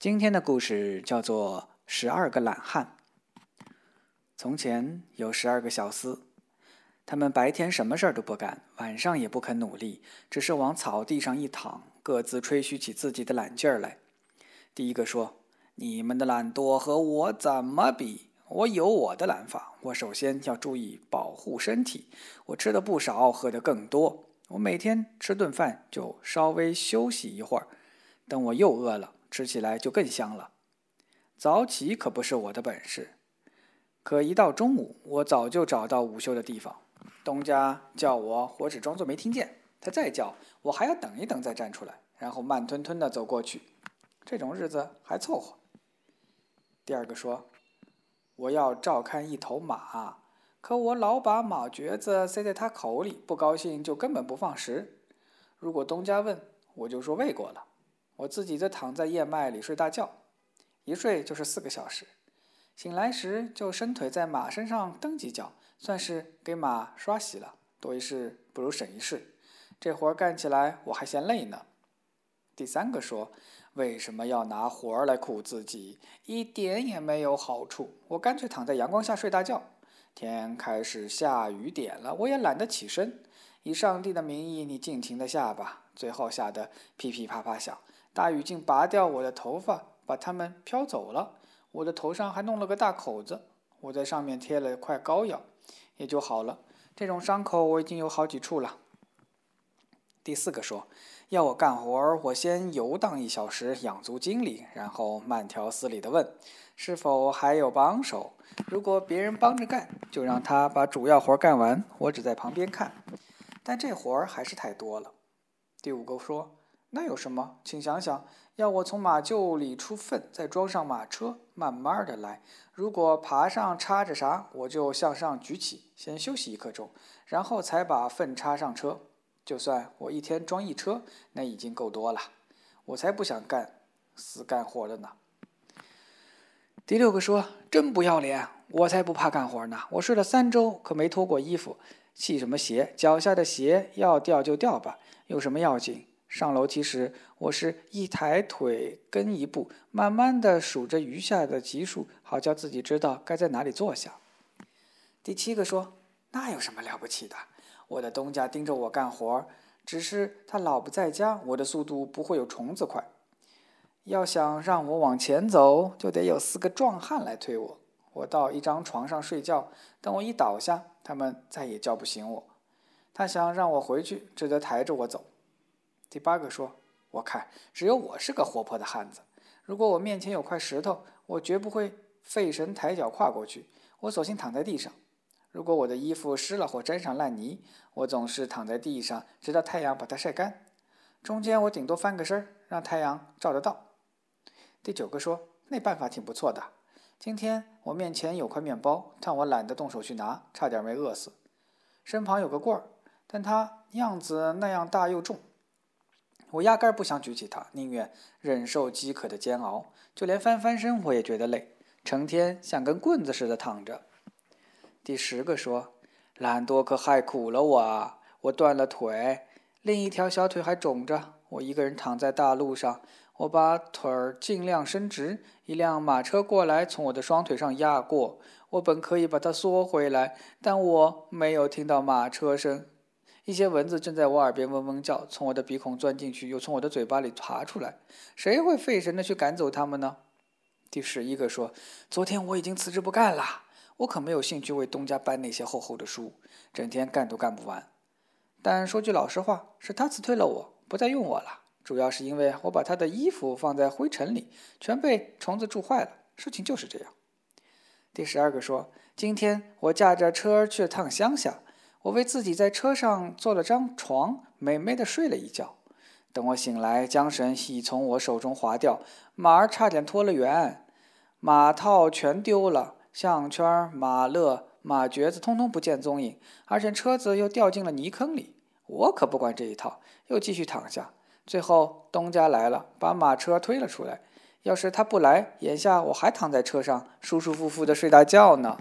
今天的故事叫做《十二个懒汉》。从前有十二个小厮，他们白天什么事儿都不干，晚上也不肯努力，只是往草地上一躺，各自吹嘘起自己的懒劲儿来。第一个说：“你们的懒惰和我怎么比？我有我的懒法。我首先要注意保护身体，我吃的不少，喝的更多。我每天吃顿饭就稍微休息一会儿，等我又饿了。”吃起来就更香了。早起可不是我的本事，可一到中午，我早就找到午休的地方。东家叫我，我只装作没听见；他再叫，我还要等一等再站出来，然后慢吞吞地走过去。这种日子还凑合。第二个说：“我要照看一头马，可我老把马橛子塞在他口里，不高兴就根本不放食。如果东家问，我就说喂过了。”我自己则躺在燕麦里睡大觉，一睡就是四个小时。醒来时就伸腿在马身上蹬几脚，算是给马刷洗了。多一事不如省一事，这活干起来我还嫌累呢。第三个说：“为什么要拿活儿来苦自己？一点也没有好处。我干脆躺在阳光下睡大觉。天开始下雨点了，我也懒得起身。以上帝的名义，你尽情的下吧。”最后下得噼噼啪啪响。大雨竟拔掉我的头发，把它们飘走了。我的头上还弄了个大口子，我在上面贴了块膏药，也就好了。这种伤口我已经有好几处了。第四个说，要我干活儿，我先游荡一小时，养足精力，然后慢条斯理地问，是否还有帮手。如果别人帮着干，就让他把主要活干完，我只在旁边看。但这活儿还是太多了。第五个说。那有什么？请想想，要我从马厩里出粪，再装上马车，慢慢的来。如果爬上插着啥，我就向上举起，先休息一刻钟，然后才把粪插上车。就算我一天装一车，那已经够多了。我才不想干死干活的呢。第六个说：“真不要脸！我才不怕干活呢。我睡了三周，可没脱过衣服。系什么鞋？脚下的鞋要掉就掉吧，有什么要紧？”上楼梯时，我是一抬腿跟一步，慢慢的数着余下的级数，好叫自己知道该在哪里坐下。第七个说：“那有什么了不起的？我的东家盯着我干活，只是他老不在家，我的速度不会有虫子快。要想让我往前走，就得有四个壮汉来推我。我到一张床上睡觉，等我一倒下，他们再也叫不醒我。他想让我回去，只得抬着我走。”第八个说：“我看只有我是个活泼的汉子。如果我面前有块石头，我绝不会费神抬脚跨过去，我索性躺在地上。如果我的衣服湿了或沾上烂泥，我总是躺在地上，直到太阳把它晒干。中间我顶多翻个身，让太阳照得到。”第九个说：“那办法挺不错的。今天我面前有块面包，但我懒得动手去拿，差点没饿死。身旁有个棍儿，但它样子那样大又重。”我压根儿不想举起它，宁愿忍受饥渴的煎熬，就连翻翻身我也觉得累，成天像根棍子似的躺着。第十个说：“懒惰可害苦了我啊！我断了腿，另一条小腿还肿着。我一个人躺在大路上，我把腿儿尽量伸直，一辆马车过来，从我的双腿上压过。我本可以把它缩回来，但我没有听到马车声。”一些蚊子正在我耳边嗡嗡叫，从我的鼻孔钻进去，又从我的嘴巴里爬出来。谁会费神的去赶走它们呢？第十一个说：“昨天我已经辞职不干了，我可没有兴趣为东家搬那些厚厚的书，整天干都干不完。但说句老实话，是他辞退了我，不再用我了。主要是因为我把他的衣服放在灰尘里，全被虫子蛀坏了。事情就是这样。”第十二个说：“今天我驾着车去了趟乡下。”我为自己在车上做了张床，美美的睡了一觉。等我醒来，缰绳已从我手中滑掉，马儿差点脱了缘，马套全丢了，项圈、马勒、马橛子通通不见踪影，而且车子又掉进了泥坑里。我可不管这一套，又继续躺下。最后东家来了，把马车推了出来。要是他不来，眼下我还躺在车上，舒舒服服的睡大觉呢。